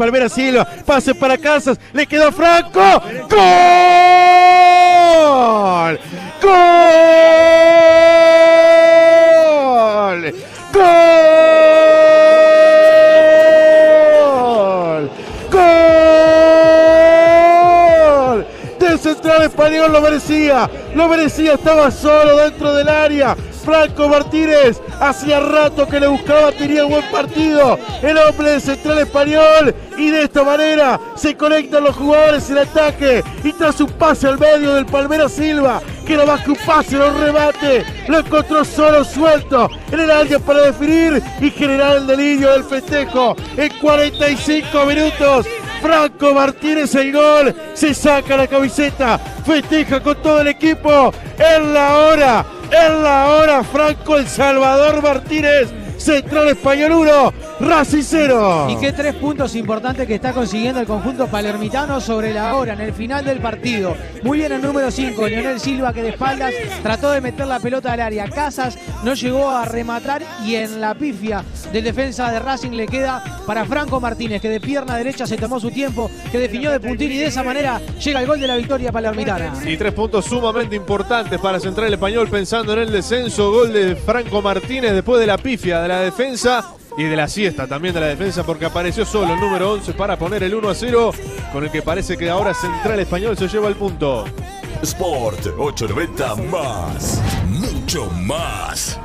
Palmera Silva. Pase para Casas. Le quedó Franco. ¡Gol! ¡Gol! ¡Gol! Lo merecía. Lo merecía. Estaba solo dentro del área. Franco Martínez, hacía rato que le buscaba, tenía buen partido. El hombre de Central Español. Y de esta manera se conectan los jugadores en ataque. Y tras un pase al medio del Palmera Silva, que no más que un pase, lo remate. Lo encontró solo suelto en el área para definir y generar el delirio del festejo. En 45 minutos Franco Martínez el gol, se saca la camiseta, festeja con todo el equipo. En la hora, en la hora, Franco El Salvador Martínez, Central Español 1, Racing 0. Y qué tres puntos importantes que está consiguiendo el conjunto palermitano sobre la hora, en el final del partido. Muy bien el número 5, Leonel Silva, que de espaldas trató de meter la pelota al área. Casas no llegó a rematar y en la pifia del defensa de Racing le queda para Franco Martínez, que de pierna derecha se tomó su tiempo, que definió de puntín y de esa manera llega el gol de la victoria palermitana. Y tres puntos sumamente importantes para Central Español pensando en el descenso. Gol de Franco Martínez después de la pifia de la defensa y de la siesta también de la defensa porque apareció solo el número 11 para poner el 1 a 0 con el que parece que ahora Central Español se lleva el punto. Sport 890 más, mucho más.